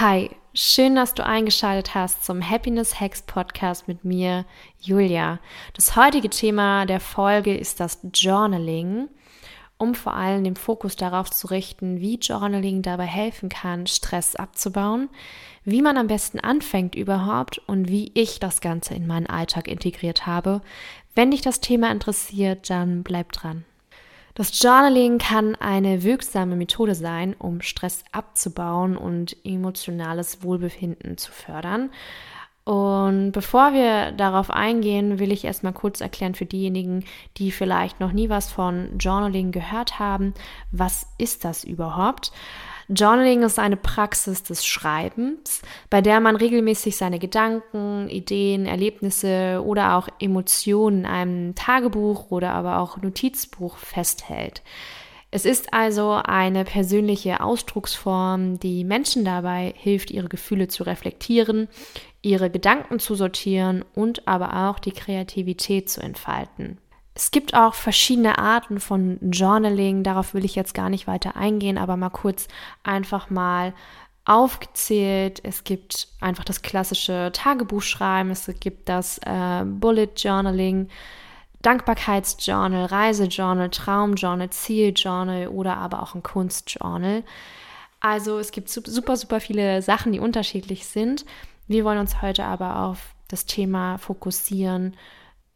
Hi, schön, dass du eingeschaltet hast zum Happiness Hacks Podcast mit mir, Julia. Das heutige Thema der Folge ist das Journaling, um vor allem den Fokus darauf zu richten, wie Journaling dabei helfen kann, Stress abzubauen, wie man am besten anfängt überhaupt und wie ich das Ganze in meinen Alltag integriert habe. Wenn dich das Thema interessiert, dann bleib dran. Das Journaling kann eine wirksame Methode sein, um Stress abzubauen und emotionales Wohlbefinden zu fördern. Und bevor wir darauf eingehen, will ich erstmal kurz erklären für diejenigen, die vielleicht noch nie was von Journaling gehört haben, was ist das überhaupt? Journaling ist eine Praxis des Schreibens, bei der man regelmäßig seine Gedanken, Ideen, Erlebnisse oder auch Emotionen in einem Tagebuch oder aber auch Notizbuch festhält. Es ist also eine persönliche Ausdrucksform, die Menschen dabei hilft, ihre Gefühle zu reflektieren, ihre Gedanken zu sortieren und aber auch die Kreativität zu entfalten. Es gibt auch verschiedene Arten von Journaling, darauf will ich jetzt gar nicht weiter eingehen, aber mal kurz einfach mal aufgezählt. Es gibt einfach das klassische Tagebuchschreiben, es gibt das äh, Bullet Journaling, Dankbarkeitsjournal, Reisejournal, Traumjournal, Zieljournal oder aber auch ein Kunstjournal. Also es gibt super, super viele Sachen, die unterschiedlich sind. Wir wollen uns heute aber auf das Thema fokussieren,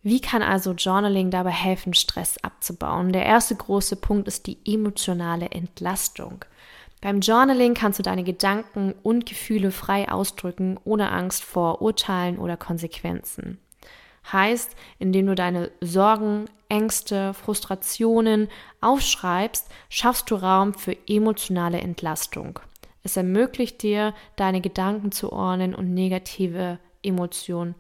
wie kann also Journaling dabei helfen, Stress abzubauen? Der erste große Punkt ist die emotionale Entlastung. Beim Journaling kannst du deine Gedanken und Gefühle frei ausdrücken, ohne Angst vor Urteilen oder Konsequenzen. Heißt, indem du deine Sorgen, Ängste, Frustrationen aufschreibst, schaffst du Raum für emotionale Entlastung. Es ermöglicht dir, deine Gedanken zu ordnen und negative Emotionen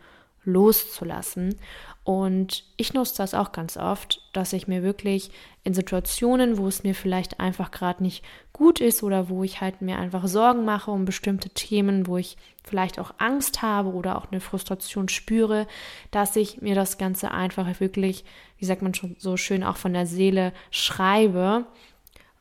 loszulassen. Und ich nutze das auch ganz oft, dass ich mir wirklich in Situationen, wo es mir vielleicht einfach gerade nicht gut ist oder wo ich halt mir einfach Sorgen mache um bestimmte Themen, wo ich vielleicht auch Angst habe oder auch eine Frustration spüre, dass ich mir das Ganze einfach wirklich, wie sagt man schon so schön, auch von der Seele schreibe.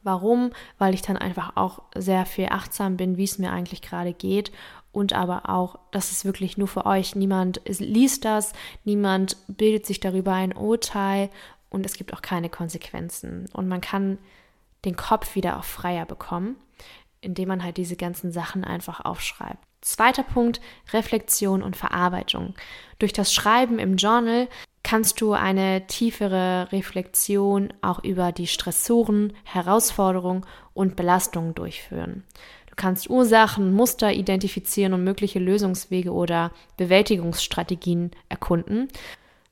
Warum? Weil ich dann einfach auch sehr viel achtsam bin, wie es mir eigentlich gerade geht und aber auch, das ist wirklich nur für euch. Niemand liest das, niemand bildet sich darüber ein Urteil und es gibt auch keine Konsequenzen. Und man kann den Kopf wieder auch freier bekommen, indem man halt diese ganzen Sachen einfach aufschreibt. Zweiter Punkt, Reflexion und Verarbeitung. Durch das Schreiben im Journal kannst du eine tiefere Reflexion auch über die Stressoren, Herausforderungen und Belastungen durchführen. Du kannst Ursachen, Muster identifizieren und mögliche Lösungswege oder Bewältigungsstrategien erkunden.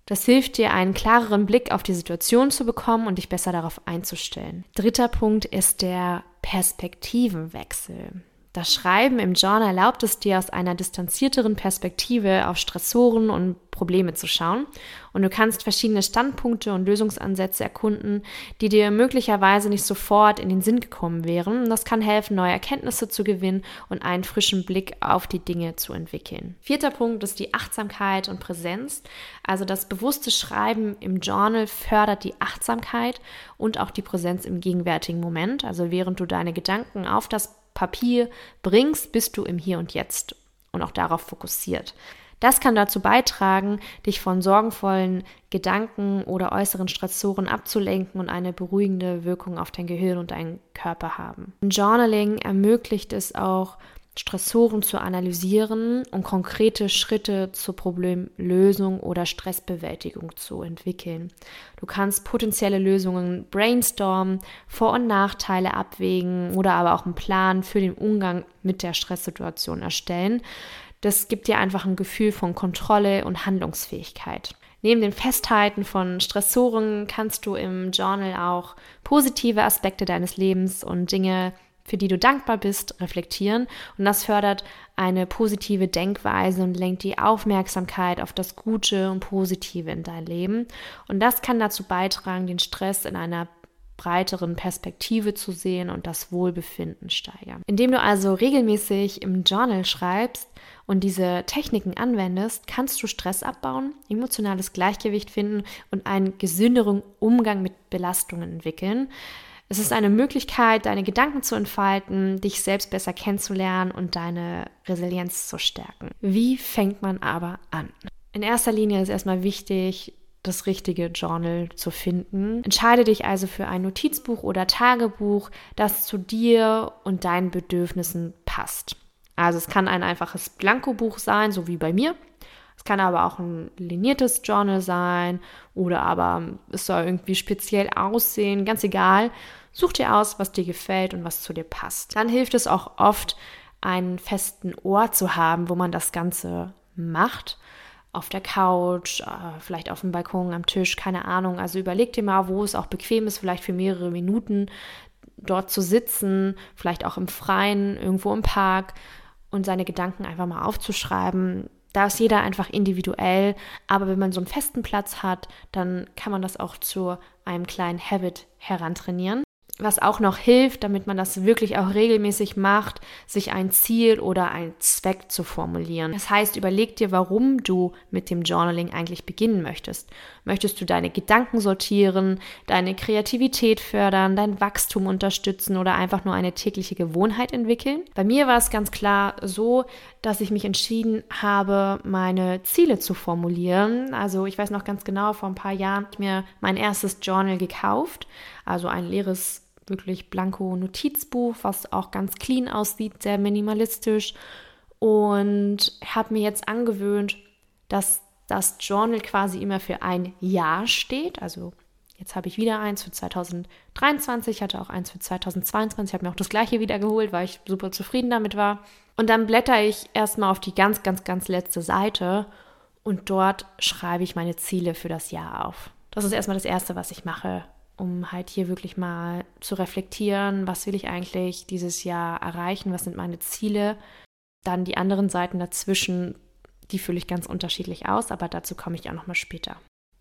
Das hilft dir, einen klareren Blick auf die Situation zu bekommen und dich besser darauf einzustellen. Dritter Punkt ist der Perspektivenwechsel. Das Schreiben im Journal erlaubt es dir, aus einer distanzierteren Perspektive auf Stressoren und Probleme zu schauen. Und du kannst verschiedene Standpunkte und Lösungsansätze erkunden, die dir möglicherweise nicht sofort in den Sinn gekommen wären. Und das kann helfen, neue Erkenntnisse zu gewinnen und einen frischen Blick auf die Dinge zu entwickeln. Vierter Punkt ist die Achtsamkeit und Präsenz. Also das bewusste Schreiben im Journal fördert die Achtsamkeit und auch die Präsenz im gegenwärtigen Moment. Also während du deine Gedanken auf das Papier bringst, bist du im Hier und Jetzt und auch darauf fokussiert. Das kann dazu beitragen, dich von sorgenvollen Gedanken oder äußeren Stressoren abzulenken und eine beruhigende Wirkung auf dein Gehirn und deinen Körper haben. Journaling ermöglicht es auch, Stressoren zu analysieren und konkrete Schritte zur Problemlösung oder Stressbewältigung zu entwickeln. Du kannst potenzielle Lösungen brainstormen, Vor- und Nachteile abwägen oder aber auch einen Plan für den Umgang mit der Stresssituation erstellen. Das gibt dir einfach ein Gefühl von Kontrolle und Handlungsfähigkeit. Neben dem Festhalten von Stressoren kannst du im Journal auch positive Aspekte deines Lebens und Dinge für die du dankbar bist, reflektieren. Und das fördert eine positive Denkweise und lenkt die Aufmerksamkeit auf das Gute und Positive in dein Leben. Und das kann dazu beitragen, den Stress in einer breiteren Perspektive zu sehen und das Wohlbefinden steigern. Indem du also regelmäßig im Journal schreibst und diese Techniken anwendest, kannst du Stress abbauen, emotionales Gleichgewicht finden und einen gesünderen Umgang mit Belastungen entwickeln. Es ist eine Möglichkeit, deine Gedanken zu entfalten, dich selbst besser kennenzulernen und deine Resilienz zu stärken. Wie fängt man aber an? In erster Linie ist erstmal wichtig, das richtige Journal zu finden. Entscheide dich also für ein Notizbuch oder Tagebuch, das zu dir und deinen Bedürfnissen passt. Also es kann ein einfaches Blankobuch sein, so wie bei mir. Es kann aber auch ein liniertes Journal sein oder aber es soll irgendwie speziell aussehen, ganz egal. Such dir aus, was dir gefällt und was zu dir passt. Dann hilft es auch oft, einen festen Ort zu haben, wo man das Ganze macht auf der Couch, äh, vielleicht auf dem Balkon, am Tisch, keine Ahnung. Also überleg dir mal, wo es auch bequem ist, vielleicht für mehrere Minuten dort zu sitzen, vielleicht auch im Freien, irgendwo im Park und seine Gedanken einfach mal aufzuschreiben. Da ist jeder einfach individuell, aber wenn man so einen festen Platz hat, dann kann man das auch zu einem kleinen Habit herantrainieren was auch noch hilft, damit man das wirklich auch regelmäßig macht, sich ein Ziel oder ein Zweck zu formulieren. Das heißt, überleg dir, warum du mit dem Journaling eigentlich beginnen möchtest. Möchtest du deine Gedanken sortieren, deine Kreativität fördern, dein Wachstum unterstützen oder einfach nur eine tägliche Gewohnheit entwickeln? Bei mir war es ganz klar so, dass ich mich entschieden habe, meine Ziele zu formulieren. Also ich weiß noch ganz genau, vor ein paar Jahren habe ich mir mein erstes Journal gekauft, also ein leeres wirklich blanko Notizbuch, was auch ganz clean aussieht, sehr minimalistisch. Und habe mir jetzt angewöhnt, dass das Journal quasi immer für ein Jahr steht. Also jetzt habe ich wieder eins für 2023, hatte auch eins für 2022, habe mir auch das gleiche wieder geholt, weil ich super zufrieden damit war. Und dann blätter ich erstmal auf die ganz, ganz, ganz letzte Seite und dort schreibe ich meine Ziele für das Jahr auf. Das ist erstmal das Erste, was ich mache, um halt hier wirklich mal zu reflektieren, was will ich eigentlich dieses Jahr erreichen, was sind meine Ziele. Dann die anderen Seiten dazwischen, die fülle ich ganz unterschiedlich aus, aber dazu komme ich auch nochmal später.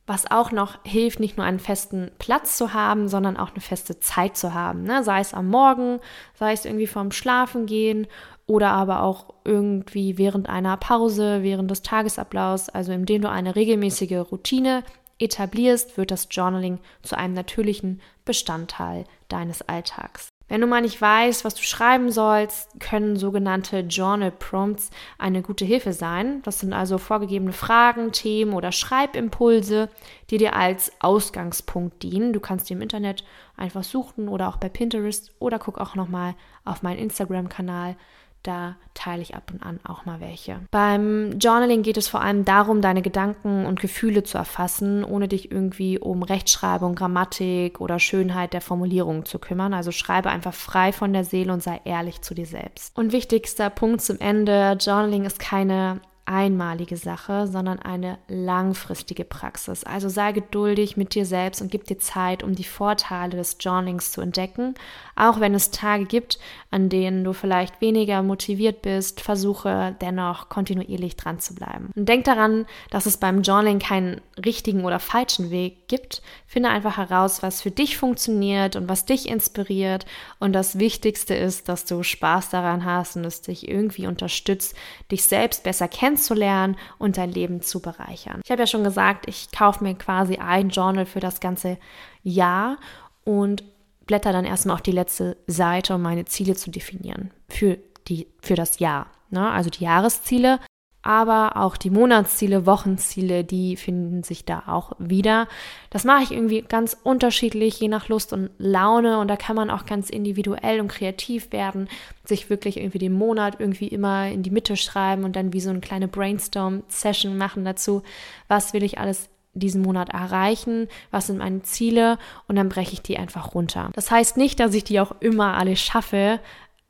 Was auch noch hilft, nicht nur einen festen Platz zu haben, sondern auch eine feste Zeit zu haben. Ne? Sei es am Morgen, sei es irgendwie vorm Schlafen gehen oder aber auch irgendwie während einer Pause, während des Tagesablaufs, also indem du eine regelmäßige Routine etablierst, wird das Journaling zu einem natürlichen Bestandteil deines Alltags. Wenn du mal nicht weißt, was du schreiben sollst, können sogenannte Journal Prompts eine gute Hilfe sein. Das sind also vorgegebene Fragen, Themen oder Schreibimpulse, die dir als Ausgangspunkt dienen. Du kannst die im Internet einfach suchen oder auch bei Pinterest oder guck auch nochmal auf meinen Instagram-Kanal da teile ich ab und an auch mal welche. Beim Journaling geht es vor allem darum, deine Gedanken und Gefühle zu erfassen, ohne dich irgendwie um Rechtschreibung, Grammatik oder Schönheit der Formulierungen zu kümmern. Also schreibe einfach frei von der Seele und sei ehrlich zu dir selbst. Und wichtigster Punkt zum Ende, Journaling ist keine einmalige Sache, sondern eine langfristige Praxis. Also sei geduldig mit dir selbst und gib dir Zeit, um die Vorteile des Journalings zu entdecken. Auch wenn es Tage gibt, an denen du vielleicht weniger motiviert bist, versuche dennoch kontinuierlich dran zu bleiben. Und denk daran, dass es beim Journaling keinen richtigen oder falschen Weg gibt. Finde einfach heraus, was für dich funktioniert und was dich inspiriert. Und das Wichtigste ist, dass du Spaß daran hast und es dich irgendwie unterstützt, dich selbst besser kennenzulernen kennenzulernen und dein Leben zu bereichern. Ich habe ja schon gesagt, ich kaufe mir quasi ein Journal für das ganze Jahr und blätter dann erstmal auf die letzte Seite, um meine Ziele zu definieren für, die, für das Jahr. Ne? Also die Jahresziele aber auch die Monatsziele, Wochenziele, die finden sich da auch wieder. Das mache ich irgendwie ganz unterschiedlich, je nach Lust und Laune und da kann man auch ganz individuell und kreativ werden, sich wirklich irgendwie den Monat irgendwie immer in die Mitte schreiben und dann wie so eine kleine Brainstorm-Session machen dazu, was will ich alles diesen Monat erreichen, was sind meine Ziele und dann breche ich die einfach runter. Das heißt nicht, dass ich die auch immer alle schaffe,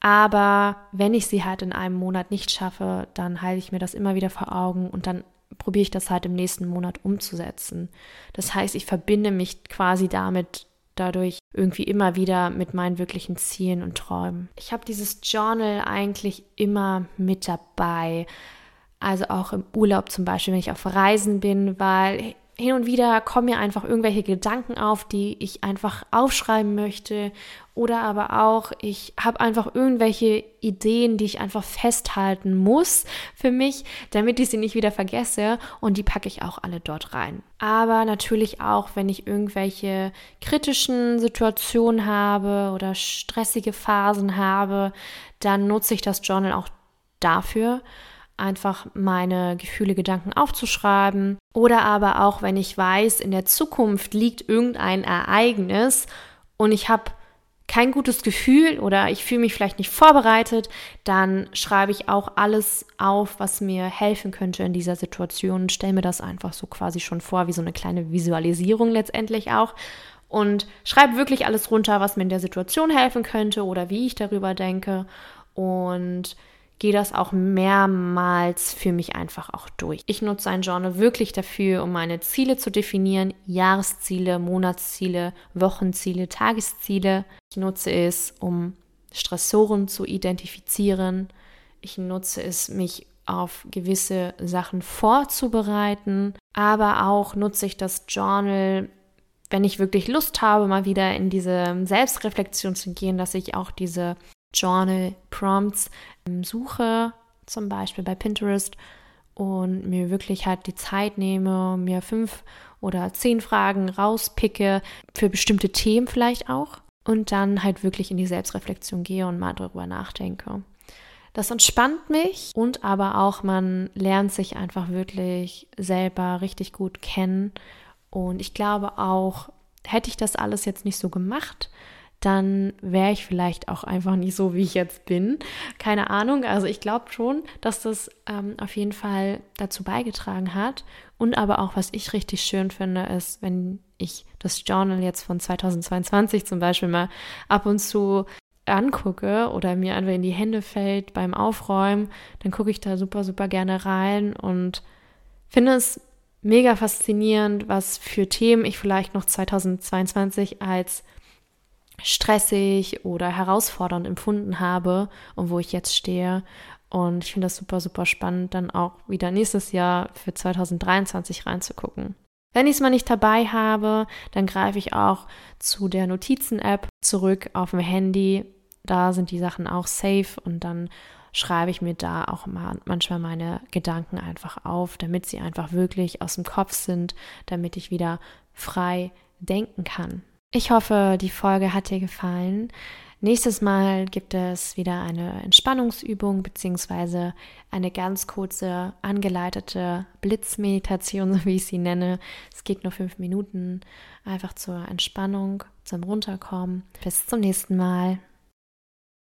aber wenn ich sie halt in einem Monat nicht schaffe, dann halte ich mir das immer wieder vor Augen und dann probiere ich das halt im nächsten Monat umzusetzen. Das heißt, ich verbinde mich quasi damit dadurch irgendwie immer wieder mit meinen wirklichen Zielen und Träumen. Ich habe dieses Journal eigentlich immer mit dabei. Also auch im Urlaub zum Beispiel, wenn ich auf Reisen bin, weil hin und wieder kommen mir einfach irgendwelche Gedanken auf, die ich einfach aufschreiben möchte. Oder aber auch, ich habe einfach irgendwelche Ideen, die ich einfach festhalten muss für mich, damit ich sie nicht wieder vergesse. Und die packe ich auch alle dort rein. Aber natürlich auch, wenn ich irgendwelche kritischen Situationen habe oder stressige Phasen habe, dann nutze ich das Journal auch dafür einfach meine Gefühle, Gedanken aufzuschreiben. Oder aber auch, wenn ich weiß, in der Zukunft liegt irgendein Ereignis und ich habe kein gutes Gefühl oder ich fühle mich vielleicht nicht vorbereitet, dann schreibe ich auch alles auf, was mir helfen könnte in dieser Situation und stelle mir das einfach so quasi schon vor, wie so eine kleine Visualisierung letztendlich auch. Und schreibe wirklich alles runter, was mir in der Situation helfen könnte oder wie ich darüber denke. Und gehe das auch mehrmals für mich einfach auch durch. Ich nutze ein Journal wirklich dafür, um meine Ziele zu definieren, Jahresziele, Monatsziele, Wochenziele, Tagesziele. Ich nutze es, um Stressoren zu identifizieren. Ich nutze es, mich auf gewisse Sachen vorzubereiten, aber auch nutze ich das Journal, wenn ich wirklich Lust habe, mal wieder in diese Selbstreflexion zu gehen, dass ich auch diese Journal Prompts suche, zum Beispiel bei Pinterest und mir wirklich halt die Zeit nehme, mir fünf oder zehn Fragen rauspicke für bestimmte Themen vielleicht auch und dann halt wirklich in die Selbstreflexion gehe und mal darüber nachdenke. Das entspannt mich und aber auch man lernt sich einfach wirklich selber richtig gut kennen und ich glaube auch, hätte ich das alles jetzt nicht so gemacht, dann wäre ich vielleicht auch einfach nicht so, wie ich jetzt bin. Keine Ahnung. Also ich glaube schon, dass das ähm, auf jeden Fall dazu beigetragen hat. Und aber auch, was ich richtig schön finde, ist, wenn ich das Journal jetzt von 2022 zum Beispiel mal ab und zu angucke oder mir einfach in die Hände fällt beim Aufräumen, dann gucke ich da super, super gerne rein und finde es mega faszinierend, was für Themen ich vielleicht noch 2022 als stressig oder herausfordernd empfunden habe und wo ich jetzt stehe. Und ich finde das super, super spannend, dann auch wieder nächstes Jahr für 2023 reinzugucken. Wenn ich es mal nicht dabei habe, dann greife ich auch zu der Notizen-App zurück auf dem Handy. Da sind die Sachen auch safe und dann schreibe ich mir da auch mal manchmal meine Gedanken einfach auf, damit sie einfach wirklich aus dem Kopf sind, damit ich wieder frei denken kann. Ich hoffe, die Folge hat dir gefallen. Nächstes Mal gibt es wieder eine Entspannungsübung beziehungsweise eine ganz kurze angeleitete Blitzmeditation, so wie ich sie nenne. Es geht nur fünf Minuten, einfach zur Entspannung, zum Runterkommen. Bis zum nächsten Mal.